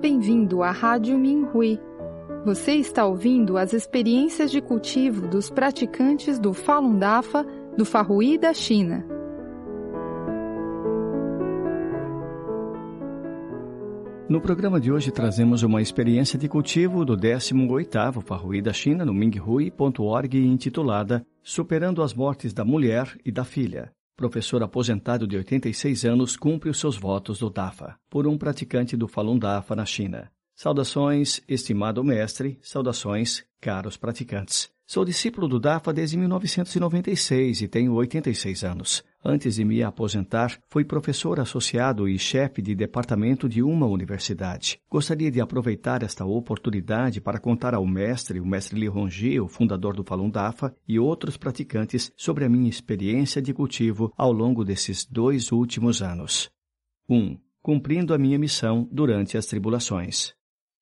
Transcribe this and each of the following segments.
Bem-vindo à Rádio Minhui. Você está ouvindo as experiências de cultivo dos praticantes do Falun Dafa do Farrui da China. No programa de hoje trazemos uma experiência de cultivo do 18º Farrui da China no minghui.org intitulada Superando as mortes da mulher e da filha. Professor aposentado de 86 anos cumpre os seus votos do DAFA por um praticante do Falun Dafa na China. Saudações, estimado mestre, saudações, caros praticantes. Sou discípulo do DAFA desde 1996 e tenho 86 anos. Antes de me aposentar, fui professor associado e chefe de departamento de uma universidade. Gostaria de aproveitar esta oportunidade para contar ao mestre, o mestre Li Hongji, o fundador do Falun Dafa, e outros praticantes sobre a minha experiência de cultivo ao longo desses dois últimos anos. 1. Um, cumprindo a minha missão durante as tribulações.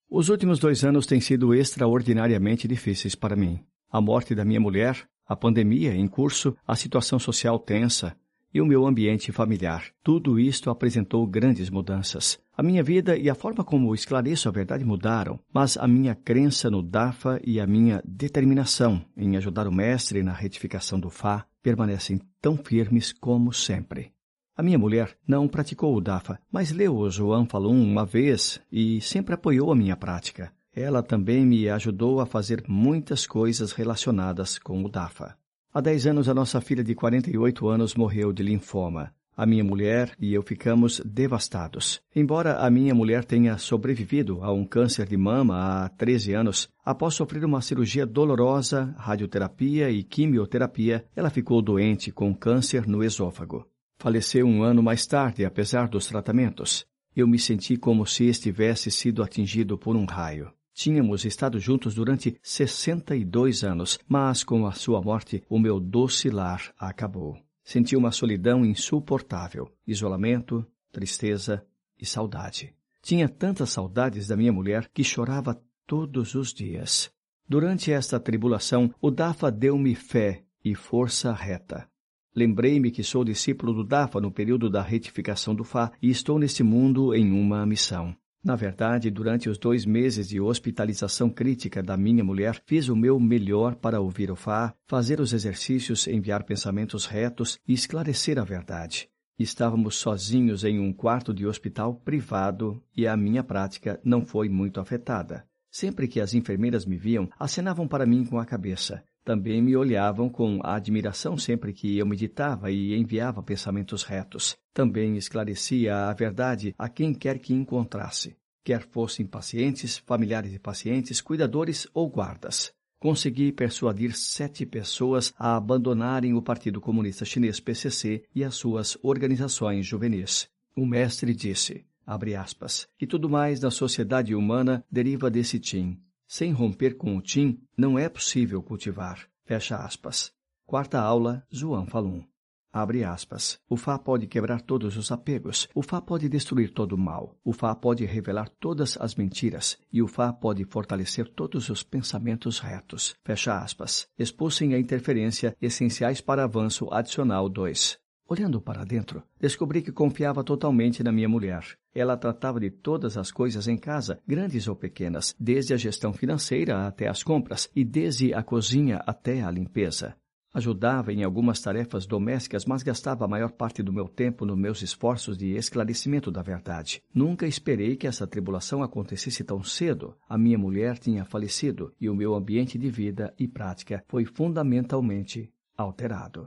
Os últimos dois anos têm sido extraordinariamente difíceis para mim a morte da minha mulher, a pandemia em curso, a situação social tensa e o meu ambiente familiar. Tudo isto apresentou grandes mudanças. A minha vida e a forma como esclareço a verdade mudaram, mas a minha crença no DAFA e a minha determinação em ajudar o mestre na retificação do Fá permanecem tão firmes como sempre. A minha mulher não praticou o DAFA, mas leu o João Falun uma vez e sempre apoiou a minha prática. Ela também me ajudou a fazer muitas coisas relacionadas com o DAFA. Há 10 anos, a nossa filha de 48 anos morreu de linfoma. A minha mulher e eu ficamos devastados. Embora a minha mulher tenha sobrevivido a um câncer de mama há 13 anos, após sofrer uma cirurgia dolorosa, radioterapia e quimioterapia, ela ficou doente com câncer no esôfago. Faleceu um ano mais tarde, apesar dos tratamentos. Eu me senti como se estivesse sido atingido por um raio. Tínhamos estado juntos durante 62 anos, mas com a sua morte, o meu doce lar acabou. Senti uma solidão insuportável, isolamento, tristeza e saudade. Tinha tantas saudades da minha mulher que chorava todos os dias. Durante esta tribulação, o Dafa deu-me fé e força reta. Lembrei-me que sou discípulo do Dafa no período da retificação do Fá e estou neste mundo em uma missão. Na verdade, durante os dois meses de hospitalização crítica da minha mulher, fiz o meu melhor para ouvir o Fá, fazer os exercícios, enviar pensamentos retos e esclarecer a verdade. Estávamos sozinhos em um quarto de hospital privado e a minha prática não foi muito afetada. Sempre que as enfermeiras me viam, acenavam para mim com a cabeça. Também me olhavam com admiração sempre que eu meditava e enviava pensamentos retos. Também esclarecia a verdade a quem quer que encontrasse, quer fossem pacientes, familiares de pacientes, cuidadores ou guardas. Consegui persuadir sete pessoas a abandonarem o Partido Comunista Chinês PCC e as suas organizações juvenis. O mestre disse, abre aspas, que tudo mais na sociedade humana deriva desse Tim, sem romper com o Tim, não é possível cultivar. Fecha aspas. Quarta aula, João Falun. Abre aspas. O Fá pode quebrar todos os apegos. O Fá pode destruir todo o mal. O Fá pode revelar todas as mentiras. E o Fá pode fortalecer todos os pensamentos retos. Fecha aspas. Expulsem a interferência essenciais para avanço adicional 2. Olhando para dentro, descobri que confiava totalmente na minha mulher. Ela tratava de todas as coisas em casa, grandes ou pequenas, desde a gestão financeira até as compras e desde a cozinha até a limpeza. Ajudava em algumas tarefas domésticas, mas gastava a maior parte do meu tempo nos meus esforços de esclarecimento da verdade. Nunca esperei que essa tribulação acontecesse tão cedo. A minha mulher tinha falecido e o meu ambiente de vida e prática foi fundamentalmente alterado.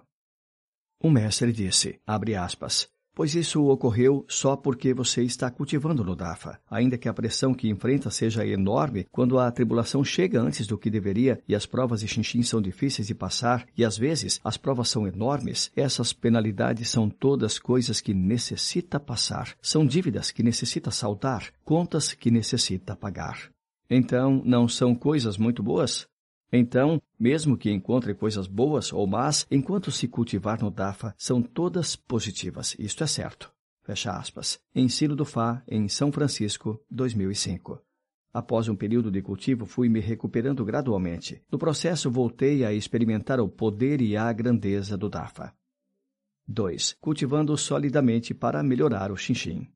O mestre disse, abre aspas, pois isso ocorreu só porque você está cultivando no Dafa. Ainda que a pressão que enfrenta seja enorme, quando a tribulação chega antes do que deveria e as provas de Xinxin são difíceis de passar e às vezes as provas são enormes, essas penalidades são todas coisas que necessita passar, são dívidas que necessita saldar, contas que necessita pagar. Então, não são coisas muito boas? Então, mesmo que encontre coisas boas ou más, enquanto se cultivar no Dafa, são todas positivas. Isto é certo. Fecha aspas. Ensino do Fá, em São Francisco, 2005. Após um período de cultivo, fui me recuperando gradualmente. No processo, voltei a experimentar o poder e a grandeza do Dafa. 2. Cultivando solidamente para melhorar o xinxim.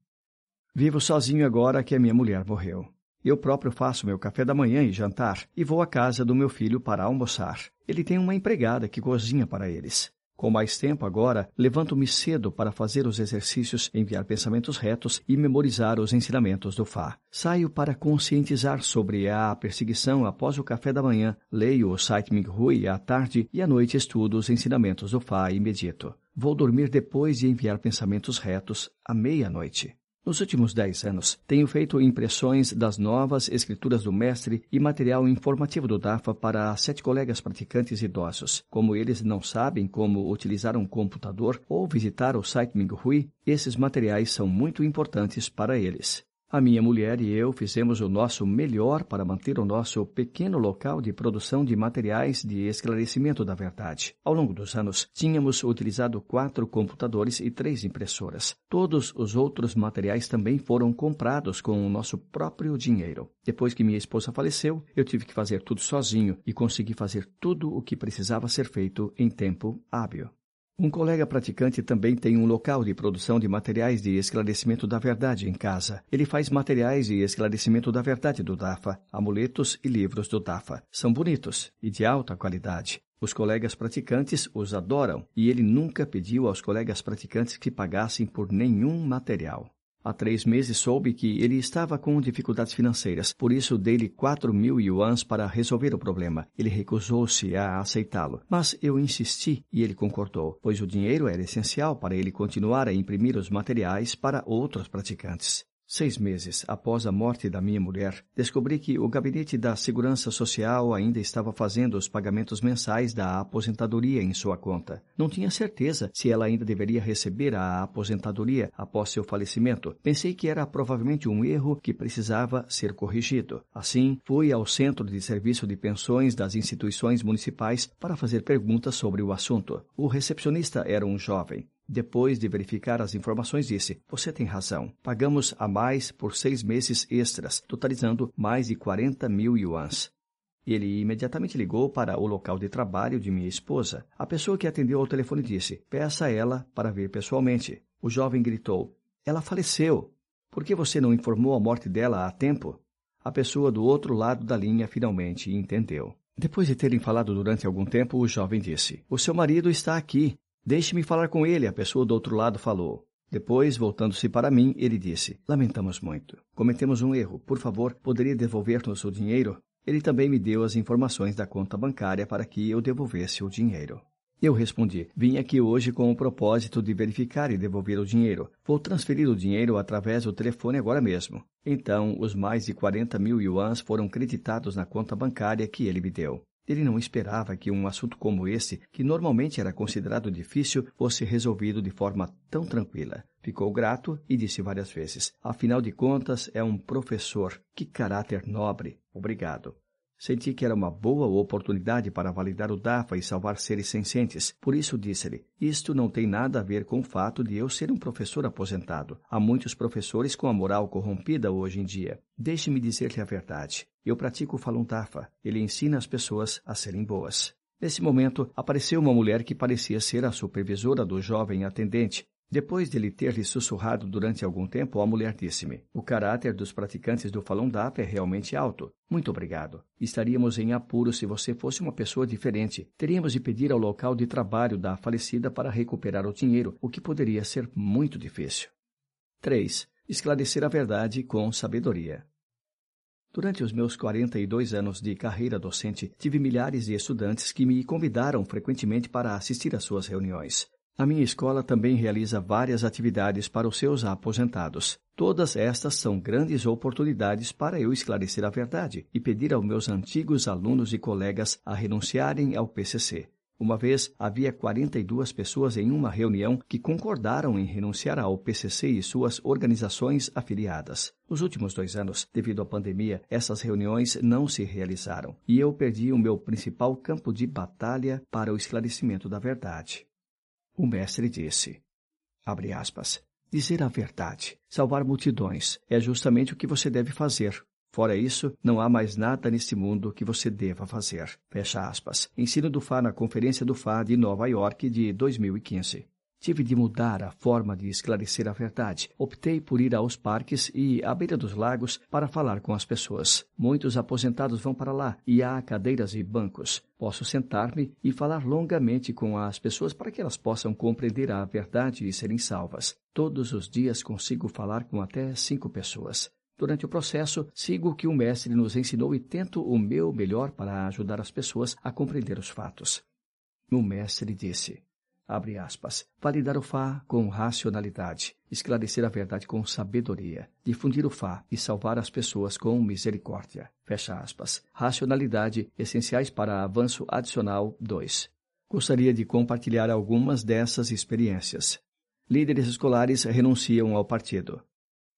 Vivo sozinho agora que a minha mulher morreu. Eu próprio faço meu café da manhã e jantar e vou à casa do meu filho para almoçar. Ele tem uma empregada que cozinha para eles. Com mais tempo agora, levanto-me cedo para fazer os exercícios, enviar pensamentos retos e memorizar os ensinamentos do Fá. Saio para conscientizar sobre a perseguição após o café da manhã, leio o site Minghui à tarde e à noite estudo os ensinamentos do Fá e medito. Vou dormir depois de enviar pensamentos retos à meia-noite. Nos últimos dez anos, tenho feito impressões das novas escrituras do mestre e material informativo do DAFA para sete colegas praticantes idosos. Como eles não sabem como utilizar um computador ou visitar o site Minghui, esses materiais são muito importantes para eles. A minha mulher e eu fizemos o nosso melhor para manter o nosso pequeno local de produção de materiais de esclarecimento da verdade. Ao longo dos anos, tínhamos utilizado quatro computadores e três impressoras. Todos os outros materiais também foram comprados com o nosso próprio dinheiro. Depois que minha esposa faleceu, eu tive que fazer tudo sozinho e consegui fazer tudo o que precisava ser feito em tempo hábil. Um colega praticante também tem um local de produção de materiais de esclarecimento da verdade em casa. Ele faz materiais de esclarecimento da verdade do DAFA, amuletos e livros do DAFA. São bonitos e de alta qualidade. Os colegas praticantes os adoram e ele nunca pediu aos colegas praticantes que pagassem por nenhum material. Há três meses soube que ele estava com dificuldades financeiras, por isso dei-lhe quatro mil yuans para resolver o problema. Ele recusou-se a aceitá-lo, mas eu insisti e ele concordou, pois o dinheiro era essencial para ele continuar a imprimir os materiais para outros praticantes. Seis meses após a morte da minha mulher, descobri que o Gabinete da Segurança Social ainda estava fazendo os pagamentos mensais da aposentadoria em sua conta. Não tinha certeza se ela ainda deveria receber a aposentadoria após seu falecimento. Pensei que era provavelmente um erro que precisava ser corrigido. Assim, fui ao Centro de Serviço de Pensões das instituições municipais para fazer perguntas sobre o assunto. O recepcionista era um jovem. Depois de verificar as informações, disse: Você tem razão. Pagamos a mais por seis meses extras, totalizando mais de 40 mil yuans. Ele imediatamente ligou para o local de trabalho de minha esposa. A pessoa que atendeu ao telefone disse: Peça a ela para ver pessoalmente. O jovem gritou: Ela faleceu. Por que você não informou a morte dela a tempo? A pessoa do outro lado da linha finalmente entendeu. Depois de terem falado durante algum tempo, o jovem disse: O seu marido está aqui. Deixe-me falar com ele, a pessoa do outro lado falou. Depois, voltando-se para mim, ele disse: Lamentamos muito. Cometemos um erro. Por favor, poderia devolver-nos o dinheiro? Ele também me deu as informações da conta bancária para que eu devolvesse o dinheiro. Eu respondi: Vim aqui hoje com o propósito de verificar e devolver o dinheiro. Vou transferir o dinheiro através do telefone agora mesmo. Então, os mais de 40 mil yuans foram creditados na conta bancária que ele me deu. Ele não esperava que um assunto como esse, que normalmente era considerado difícil, fosse resolvido de forma tão tranquila. Ficou grato e disse várias vezes: Afinal de contas, é um professor. Que caráter nobre. Obrigado. Senti que era uma boa oportunidade para validar o DAFA e salvar seres sencientes. Por isso disse-lhe: Isto não tem nada a ver com o fato de eu ser um professor aposentado. Há muitos professores com a moral corrompida hoje em dia. Deixe-me dizer-lhe a verdade. Eu pratico o Falun Dafa. Ele ensina as pessoas a serem boas. Nesse momento, apareceu uma mulher que parecia ser a supervisora do jovem atendente. Depois de ele ter lhe sussurrado durante algum tempo, a mulher disse-me: O caráter dos praticantes do Falun Dafa é realmente alto. Muito obrigado. Estaríamos em apuro se você fosse uma pessoa diferente. Teríamos de pedir ao local de trabalho da falecida para recuperar o dinheiro, o que poderia ser muito difícil. 3. Esclarecer a verdade com sabedoria. Durante os meus 42 anos de carreira docente, tive milhares de estudantes que me convidaram frequentemente para assistir às suas reuniões. A minha escola também realiza várias atividades para os seus aposentados. Todas estas são grandes oportunidades para eu esclarecer a verdade e pedir aos meus antigos alunos e colegas a renunciarem ao PCC. Uma vez havia 42 pessoas em uma reunião que concordaram em renunciar ao PCC e suas organizações afiliadas. Nos últimos dois anos, devido à pandemia, essas reuniões não se realizaram e eu perdi o meu principal campo de batalha para o esclarecimento da verdade. O mestre disse, abre aspas, dizer a verdade, salvar multidões, é justamente o que você deve fazer. Fora isso, não há mais nada neste mundo que você deva fazer. Fecha aspas. Ensino do Fá na Conferência do Fá de Nova York de 2015. Tive de mudar a forma de esclarecer a verdade. Optei por ir aos parques e à beira dos lagos para falar com as pessoas. Muitos aposentados vão para lá e há cadeiras e bancos. Posso sentar-me e falar longamente com as pessoas para que elas possam compreender a verdade e serem salvas. Todos os dias consigo falar com até cinco pessoas. Durante o processo, sigo o que o Mestre nos ensinou e tento o meu melhor para ajudar as pessoas a compreender os fatos. O Mestre disse: abre aspas, validar o Fá com racionalidade, esclarecer a verdade com sabedoria, difundir o Fá e salvar as pessoas com misericórdia, fecha aspas. Racionalidade, essenciais para avanço adicional 2. Gostaria de compartilhar algumas dessas experiências. Líderes escolares renunciam ao partido.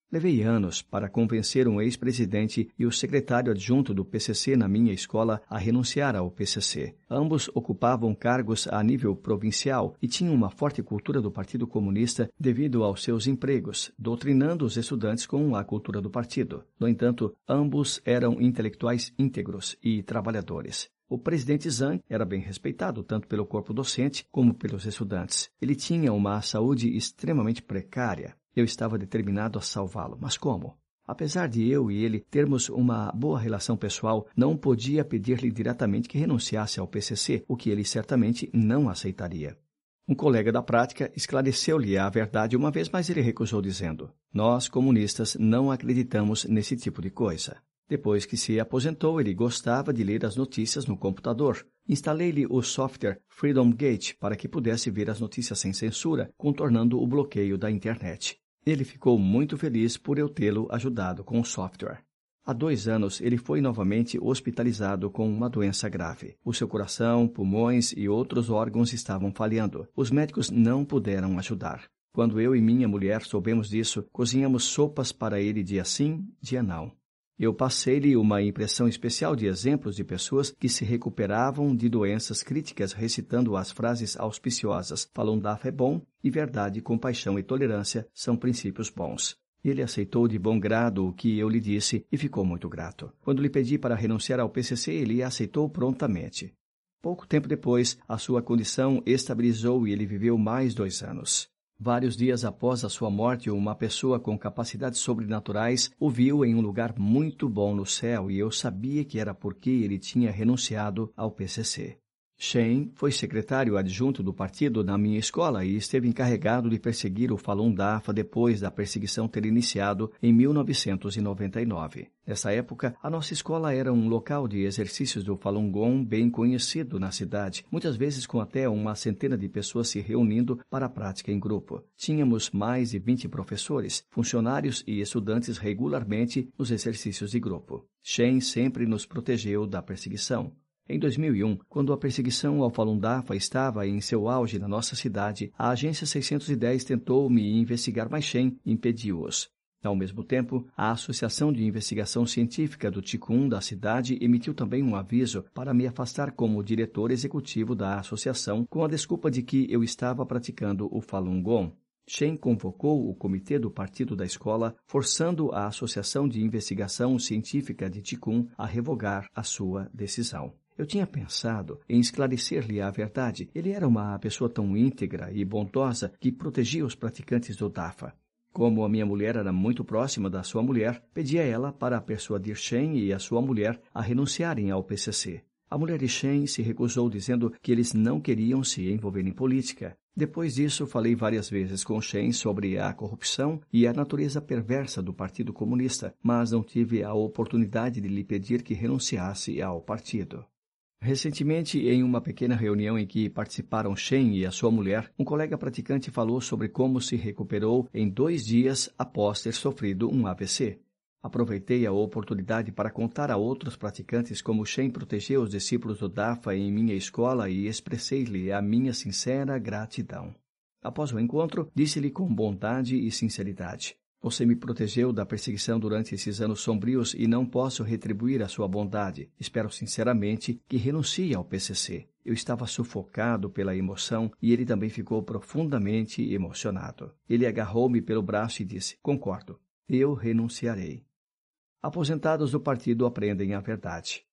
Levei anos para convencer um ex-presidente e o secretário adjunto do PCC na minha escola a renunciar ao PCC. Ambos ocupavam cargos a nível provincial e tinham uma forte cultura do Partido Comunista devido aos seus empregos, doutrinando os estudantes com a cultura do partido. No entanto, ambos eram intelectuais íntegros e trabalhadores. O presidente Zhang era bem respeitado tanto pelo corpo docente como pelos estudantes. Ele tinha uma saúde extremamente precária. Eu estava determinado a salvá-lo, mas como? Apesar de eu e ele termos uma boa relação pessoal, não podia pedir-lhe diretamente que renunciasse ao PCC, o que ele certamente não aceitaria. Um colega da prática esclareceu-lhe a verdade uma vez, mas ele recusou, dizendo: Nós, comunistas, não acreditamos nesse tipo de coisa. Depois que se aposentou, ele gostava de ler as notícias no computador. Instalei-lhe o software Freedom Gate para que pudesse ver as notícias sem censura, contornando o bloqueio da internet. Ele ficou muito feliz por eu tê-lo ajudado com o software. Há dois anos, ele foi novamente hospitalizado com uma doença grave. O seu coração, pulmões e outros órgãos estavam falhando. Os médicos não puderam ajudar. Quando eu e minha mulher soubemos disso, cozinhamos sopas para ele dia sim, dia não. Eu passei-lhe uma impressão especial de exemplos de pessoas que se recuperavam de doenças críticas recitando as frases auspiciosas Falun-Dafa é bom e verdade, compaixão e tolerância são princípios bons. Ele aceitou de bom grado o que eu lhe disse e ficou muito grato. Quando lhe pedi para renunciar ao PCC, ele aceitou prontamente. Pouco tempo depois, a sua condição estabilizou e ele viveu mais dois anos. Vários dias após a sua morte, uma pessoa com capacidades sobrenaturais o viu em um lugar muito bom no céu e eu sabia que era porque ele tinha renunciado ao PCC. Shane foi secretário adjunto do partido na minha escola e esteve encarregado de perseguir o Falun Dafa depois da perseguição ter iniciado em 1999. Nessa época, a nossa escola era um local de exercícios do Falun Gong bem conhecido na cidade, muitas vezes com até uma centena de pessoas se reunindo para a prática em grupo. Tínhamos mais de 20 professores, funcionários e estudantes regularmente nos exercícios de grupo. Shane sempre nos protegeu da perseguição. Em 2001, quando a perseguição ao Falun Dafa estava em seu auge na nossa cidade, a Agência 610 tentou me investigar, mas Shen impediu-os. Ao mesmo tempo, a Associação de Investigação Científica do Ticum da cidade emitiu também um aviso para me afastar como diretor executivo da associação com a desculpa de que eu estava praticando o Falun Gong. Shen convocou o comitê do partido da escola, forçando a Associação de Investigação Científica de Ticum a revogar a sua decisão. Eu tinha pensado em esclarecer-lhe a verdade. Ele era uma pessoa tão íntegra e bondosa que protegia os praticantes do DAFA. Como a minha mulher era muito próxima da sua mulher, pedi a ela para persuadir Shen e a sua mulher a renunciarem ao PCC. A mulher de Shen se recusou, dizendo que eles não queriam se envolver em política. Depois disso, falei várias vezes com Shen sobre a corrupção e a natureza perversa do Partido Comunista, mas não tive a oportunidade de lhe pedir que renunciasse ao partido. Recentemente, em uma pequena reunião em que participaram Shen e a sua mulher, um colega praticante falou sobre como se recuperou em dois dias após ter sofrido um AVC. Aproveitei a oportunidade para contar a outros praticantes como Shen protegeu os discípulos do DAFA em minha escola e expressei-lhe a minha sincera gratidão. Após o encontro, disse-lhe com bondade e sinceridade: você me protegeu da perseguição durante esses anos sombrios e não posso retribuir a sua bondade. Espero sinceramente que renuncie ao PCC. Eu estava sufocado pela emoção e ele também ficou profundamente emocionado. Ele agarrou-me pelo braço e disse: Concordo, eu renunciarei. Aposentados do partido aprendem a verdade.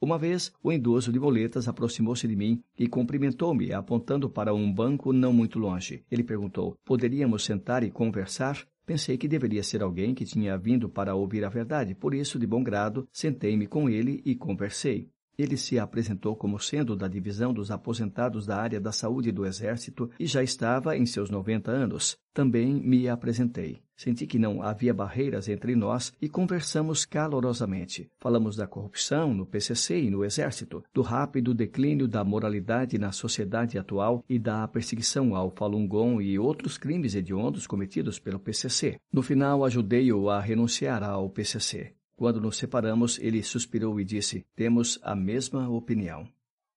Uma vez, o idoso de boletas aproximou-se de mim e cumprimentou-me, apontando para um banco não muito longe. Ele perguntou: Poderíamos sentar e conversar? Pensei que deveria ser alguém que tinha vindo para ouvir a verdade, por isso, de bom grado, sentei-me com ele e conversei. Ele se apresentou como sendo da divisão dos aposentados da área da saúde do Exército e já estava em seus 90 anos. Também me apresentei. Senti que não havia barreiras entre nós e conversamos calorosamente. Falamos da corrupção no PCC e no Exército, do rápido declínio da moralidade na sociedade atual e da perseguição ao Falun Gong e outros crimes hediondos cometidos pelo PCC. No final, ajudei-o a renunciar ao PCC. Quando nos separamos, ele suspirou e disse: Temos a mesma opinião.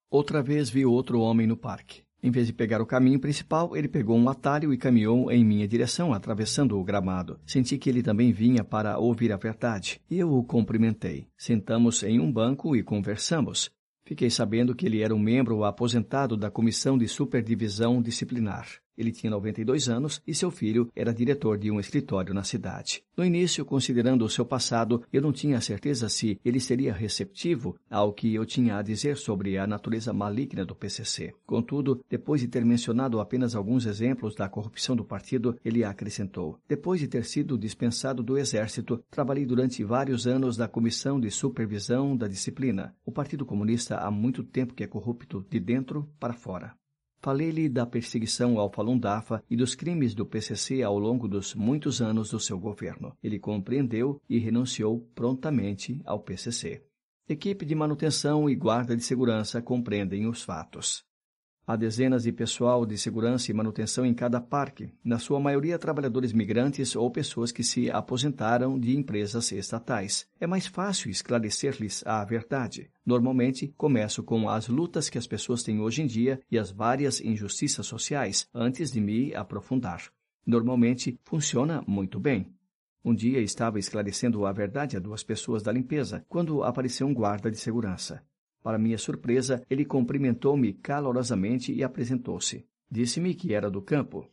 Outra vez vi outro homem no parque. Em vez de pegar o caminho principal, ele pegou um atalho e caminhou em minha direção, atravessando o gramado. Senti que ele também vinha para ouvir a verdade. Eu o cumprimentei. Sentamos em um banco e conversamos. Fiquei sabendo que ele era um membro aposentado da Comissão de Superdivisão Disciplinar. Ele tinha 92 anos e seu filho era diretor de um escritório na cidade. No início, considerando o seu passado, eu não tinha certeza se ele seria receptivo ao que eu tinha a dizer sobre a natureza maligna do PCC. Contudo, depois de ter mencionado apenas alguns exemplos da corrupção do partido, ele acrescentou: Depois de ter sido dispensado do exército, trabalhei durante vários anos na Comissão de Supervisão da Disciplina. O Partido Comunista há muito tempo que é corrupto de dentro para fora. Falei-lhe da perseguição ao Falun Dafa e dos crimes do PCC ao longo dos muitos anos do seu governo. Ele compreendeu e renunciou prontamente ao PCC. Equipe de manutenção e guarda de segurança compreendem os fatos. Há dezenas de pessoal de segurança e manutenção em cada parque, na sua maioria trabalhadores migrantes ou pessoas que se aposentaram de empresas estatais. É mais fácil esclarecer-lhes a verdade. Normalmente, começo com as lutas que as pessoas têm hoje em dia e as várias injustiças sociais, antes de me aprofundar. Normalmente, funciona muito bem. Um dia estava esclarecendo a verdade a duas pessoas da limpeza, quando apareceu um guarda de segurança. Para minha surpresa, ele cumprimentou-me calorosamente e apresentou-se. Disse-me que era do campo.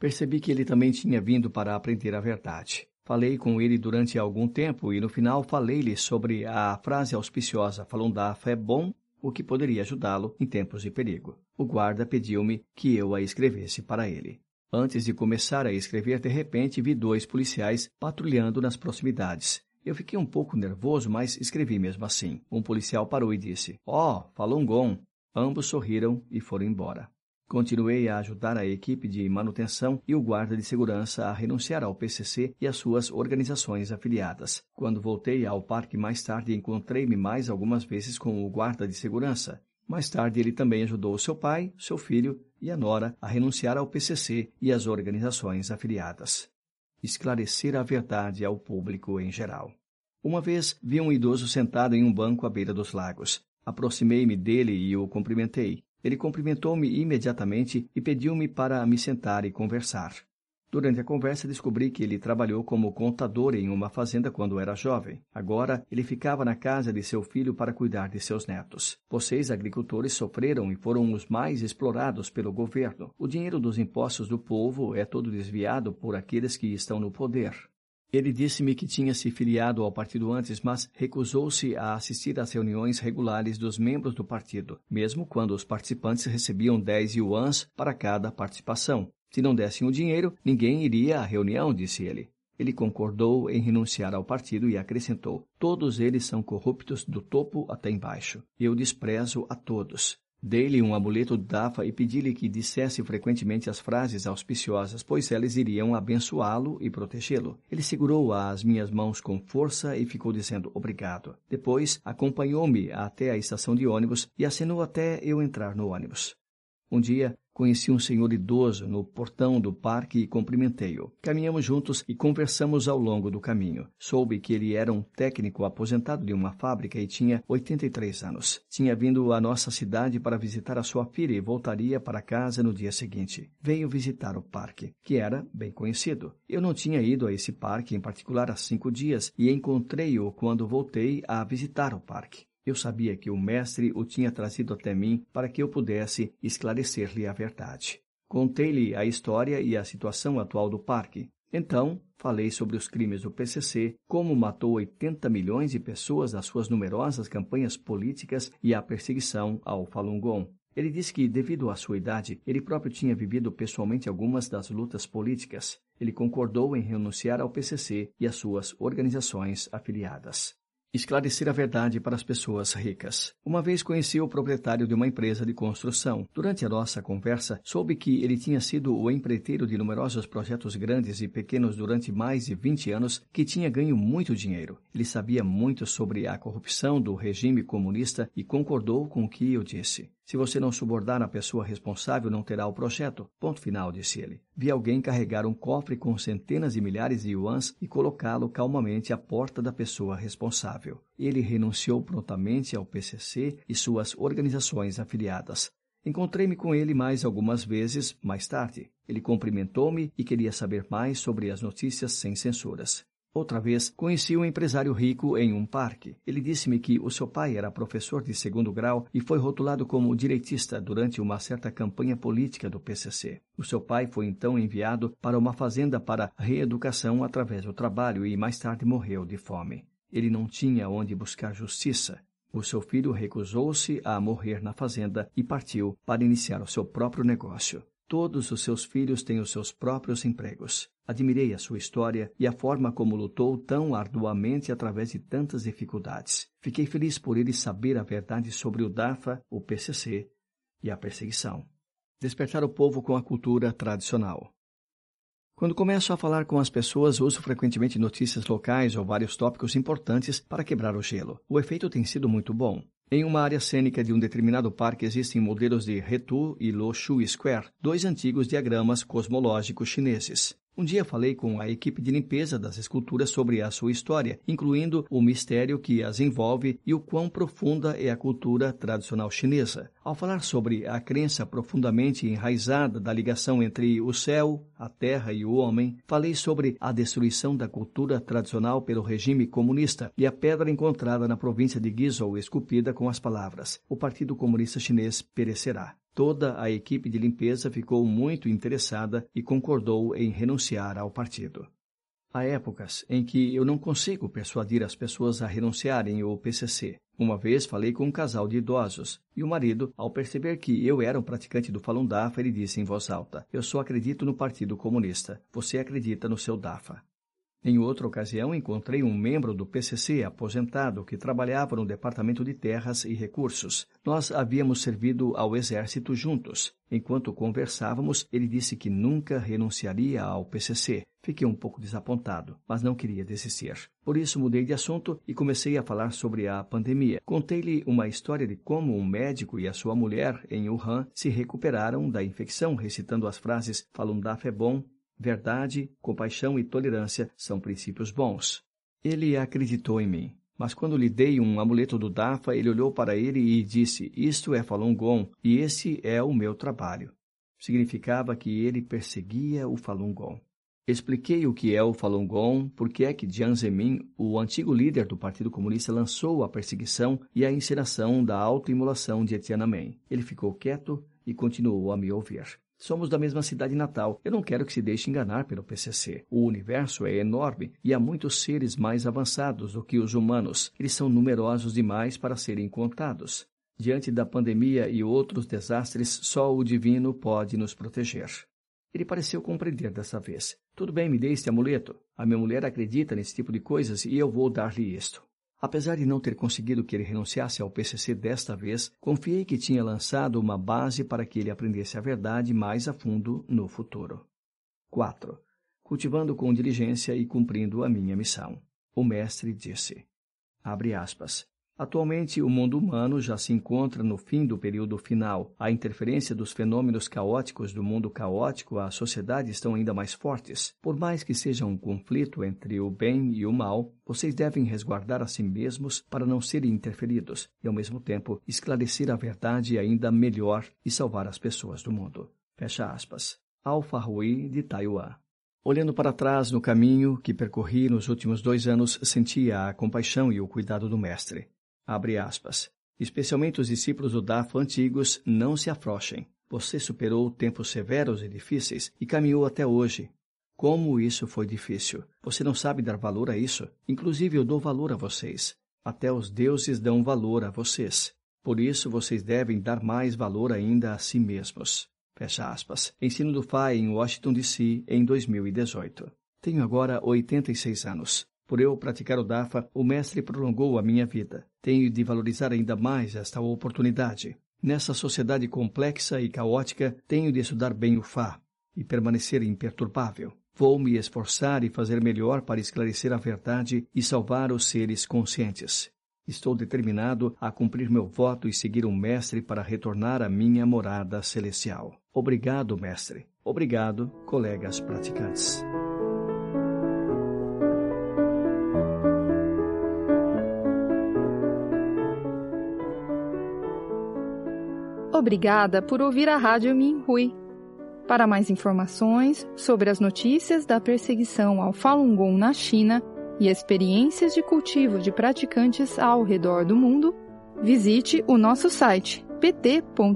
Percebi que ele também tinha vindo para aprender a verdade. Falei com ele durante algum tempo e no final falei-lhe sobre a frase auspiciosa Falun Dafa é bom, o que poderia ajudá-lo em tempos de perigo. O guarda pediu-me que eu a escrevesse para ele. Antes de começar a escrever, de repente vi dois policiais patrulhando nas proximidades. Eu fiquei um pouco nervoso, mas escrevi mesmo assim. Um policial parou e disse: Ó, oh, Falun. Ambos sorriram e foram embora. Continuei a ajudar a equipe de manutenção e o guarda de segurança a renunciar ao PCC e às suas organizações afiliadas. Quando voltei ao parque mais tarde, encontrei-me mais algumas vezes com o guarda de segurança. Mais tarde, ele também ajudou seu pai, seu filho e a nora a renunciar ao PCC e às organizações afiliadas. Esclarecer a verdade ao público em geral. Uma vez vi um idoso sentado em um banco à beira dos lagos. Aproximei-me dele e o cumprimentei. Ele cumprimentou-me imediatamente e pediu-me para me sentar e conversar. Durante a conversa descobri que ele trabalhou como contador em uma fazenda quando era jovem. Agora ele ficava na casa de seu filho para cuidar de seus netos. Vocês, agricultores, sofreram e foram os mais explorados pelo governo. O dinheiro dos impostos do povo é todo desviado por aqueles que estão no poder. Ele disse-me que tinha se filiado ao partido antes, mas recusou-se a assistir às reuniões regulares dos membros do partido, mesmo quando os participantes recebiam 10 yuans para cada participação. Se não dessem o dinheiro, ninguém iria à reunião, disse ele. Ele concordou em renunciar ao partido e acrescentou: Todos eles são corruptos do topo até embaixo. Eu desprezo a todos. Dei-lhe um amuleto Dafa e pedi-lhe que dissesse frequentemente as frases auspiciosas, pois elas iriam abençoá-lo e protegê-lo. Ele segurou as minhas mãos com força e ficou dizendo obrigado. Depois, acompanhou-me até a estação de ônibus e acenou até eu entrar no ônibus. Um dia, Conheci um senhor idoso no portão do parque e cumprimentei-o. Caminhamos juntos e conversamos ao longo do caminho. Soube que ele era um técnico aposentado de uma fábrica e tinha 83 anos. Tinha vindo à nossa cidade para visitar a sua filha e voltaria para casa no dia seguinte. Veio visitar o parque, que era bem conhecido. Eu não tinha ido a esse parque em particular há cinco dias e encontrei-o quando voltei a visitar o parque. Eu sabia que o Mestre o tinha trazido até mim para que eu pudesse esclarecer-lhe a verdade. Contei-lhe a história e a situação atual do parque. Então, falei sobre os crimes do PCC, como matou 80 milhões de pessoas nas suas numerosas campanhas políticas e a perseguição ao Falun Gong. Ele disse que, devido à sua idade, ele próprio tinha vivido pessoalmente algumas das lutas políticas. Ele concordou em renunciar ao PCC e às suas organizações afiliadas. Esclarecer a verdade para as pessoas ricas. Uma vez conheci o proprietário de uma empresa de construção. Durante a nossa conversa, soube que ele tinha sido o empreiteiro de numerosos projetos grandes e pequenos durante mais de 20 anos, que tinha ganho muito dinheiro. Ele sabia muito sobre a corrupção do regime comunista e concordou com o que eu disse. Se você não subornar a pessoa responsável, não terá o projeto. Ponto final, disse ele. Vi alguém carregar um cofre com centenas de milhares de yuans e colocá-lo calmamente à porta da pessoa responsável. Ele renunciou prontamente ao PCC e suas organizações afiliadas. Encontrei-me com ele mais algumas vezes mais tarde. Ele cumprimentou-me e queria saber mais sobre as notícias sem censuras. Outra vez, conheci um empresário rico em um parque. Ele disse-me que o seu pai era professor de segundo grau e foi rotulado como direitista durante uma certa campanha política do PCC. O seu pai foi então enviado para uma fazenda para reeducação através do trabalho e mais tarde morreu de fome. Ele não tinha onde buscar justiça. O seu filho recusou-se a morrer na fazenda e partiu para iniciar o seu próprio negócio. Todos os seus filhos têm os seus próprios empregos. Admirei a sua história e a forma como lutou tão arduamente através de tantas dificuldades. Fiquei feliz por ele saber a verdade sobre o DAFA, o PCC e a perseguição. Despertar o povo com a cultura tradicional. Quando começo a falar com as pessoas, uso frequentemente notícias locais ou vários tópicos importantes para quebrar o gelo. O efeito tem sido muito bom. Em uma área cênica de um determinado parque existem modelos de Retu e Lo Shu Square, dois antigos diagramas cosmológicos chineses. Um dia falei com a equipe de limpeza das esculturas sobre a sua história, incluindo o mistério que as envolve e o quão profunda é a cultura tradicional chinesa. Ao falar sobre a crença profundamente enraizada da ligação entre o céu, a terra e o homem, falei sobre a destruição da cultura tradicional pelo regime comunista e a pedra encontrada na província de Guizhou esculpida com as palavras: O Partido Comunista Chinês perecerá. Toda a equipe de limpeza ficou muito interessada e concordou em renunciar ao partido. Há épocas em que eu não consigo persuadir as pessoas a renunciarem ao PCC. Uma vez falei com um casal de idosos e o marido, ao perceber que eu era um praticante do Falun Dafa, ele disse em voz alta: Eu só acredito no Partido Comunista. Você acredita no seu Dafa. Em outra ocasião, encontrei um membro do PCC aposentado que trabalhava no Departamento de Terras e Recursos. Nós havíamos servido ao Exército juntos. Enquanto conversávamos, ele disse que nunca renunciaria ao PCC. Fiquei um pouco desapontado, mas não queria desistir. Por isso mudei de assunto e comecei a falar sobre a pandemia. Contei-lhe uma história de como um médico e a sua mulher em Wuhan se recuperaram da infecção, recitando as frases Falun Dafa é bom, Verdade, compaixão e tolerância são princípios bons. Ele acreditou em mim. Mas quando lhe dei um amuleto do Dafa, ele olhou para ele e disse: Isto é Falun Gong e esse é o meu trabalho. Significava que ele perseguia o Falun Gong. Expliquei o que é o Falun Gong, por que é que Jiang Zemin, o antigo líder do Partido Comunista, lançou a perseguição e a encenação da autoimolação de Tiananmen. Ele ficou quieto e continuou a me ouvir. Somos da mesma cidade natal. Eu não quero que se deixe enganar pelo PCC. O universo é enorme e há muitos seres mais avançados do que os humanos. Eles são numerosos demais para serem contados. Diante da pandemia e outros desastres, só o divino pode nos proteger. Ele pareceu compreender dessa vez. Tudo bem, me dê este amuleto. A minha mulher acredita nesse tipo de coisas e eu vou dar-lhe isto. Apesar de não ter conseguido que ele renunciasse ao PCC desta vez, confiei que tinha lançado uma base para que ele aprendesse a verdade mais a fundo no futuro. 4. Cultivando com diligência e cumprindo a minha missão. O mestre disse: Abre aspas. Atualmente, o mundo humano já se encontra no fim do período final. A interferência dos fenômenos caóticos do mundo caótico à sociedade estão ainda mais fortes. Por mais que seja um conflito entre o bem e o mal, vocês devem resguardar a si mesmos para não serem interferidos e, ao mesmo tempo, esclarecer a verdade ainda melhor e salvar as pessoas do mundo. Fecha aspas. Alfa Rui, de Taiwan. Olhando para trás no caminho que percorri nos últimos dois anos, sentia a compaixão e o cuidado do Mestre. Abre aspas. Especialmente os discípulos do DAF antigos, não se afrouxem. Você superou tempos severos e difíceis e caminhou até hoje. Como isso foi difícil. Você não sabe dar valor a isso? Inclusive, eu dou valor a vocês. Até os deuses dão valor a vocês. Por isso, vocês devem dar mais valor ainda a si mesmos. Fecha aspas. Ensino do FAI em Washington, D.C., em 2018. Tenho agora 86 anos. Por eu praticar o DAFA, o mestre prolongou a minha vida. Tenho de valorizar ainda mais esta oportunidade. Nessa sociedade complexa e caótica, tenho de estudar bem o Fá e permanecer imperturbável. Vou me esforçar e fazer melhor para esclarecer a verdade e salvar os seres conscientes. Estou determinado a cumprir meu voto e seguir o Mestre para retornar à minha morada celestial. Obrigado, Mestre. Obrigado, colegas praticantes. Obrigada por ouvir a Rádio Minhui. Para mais informações sobre as notícias da perseguição ao Falun Gong na China e experiências de cultivo de praticantes ao redor do mundo, visite o nosso site pt.minhui.org.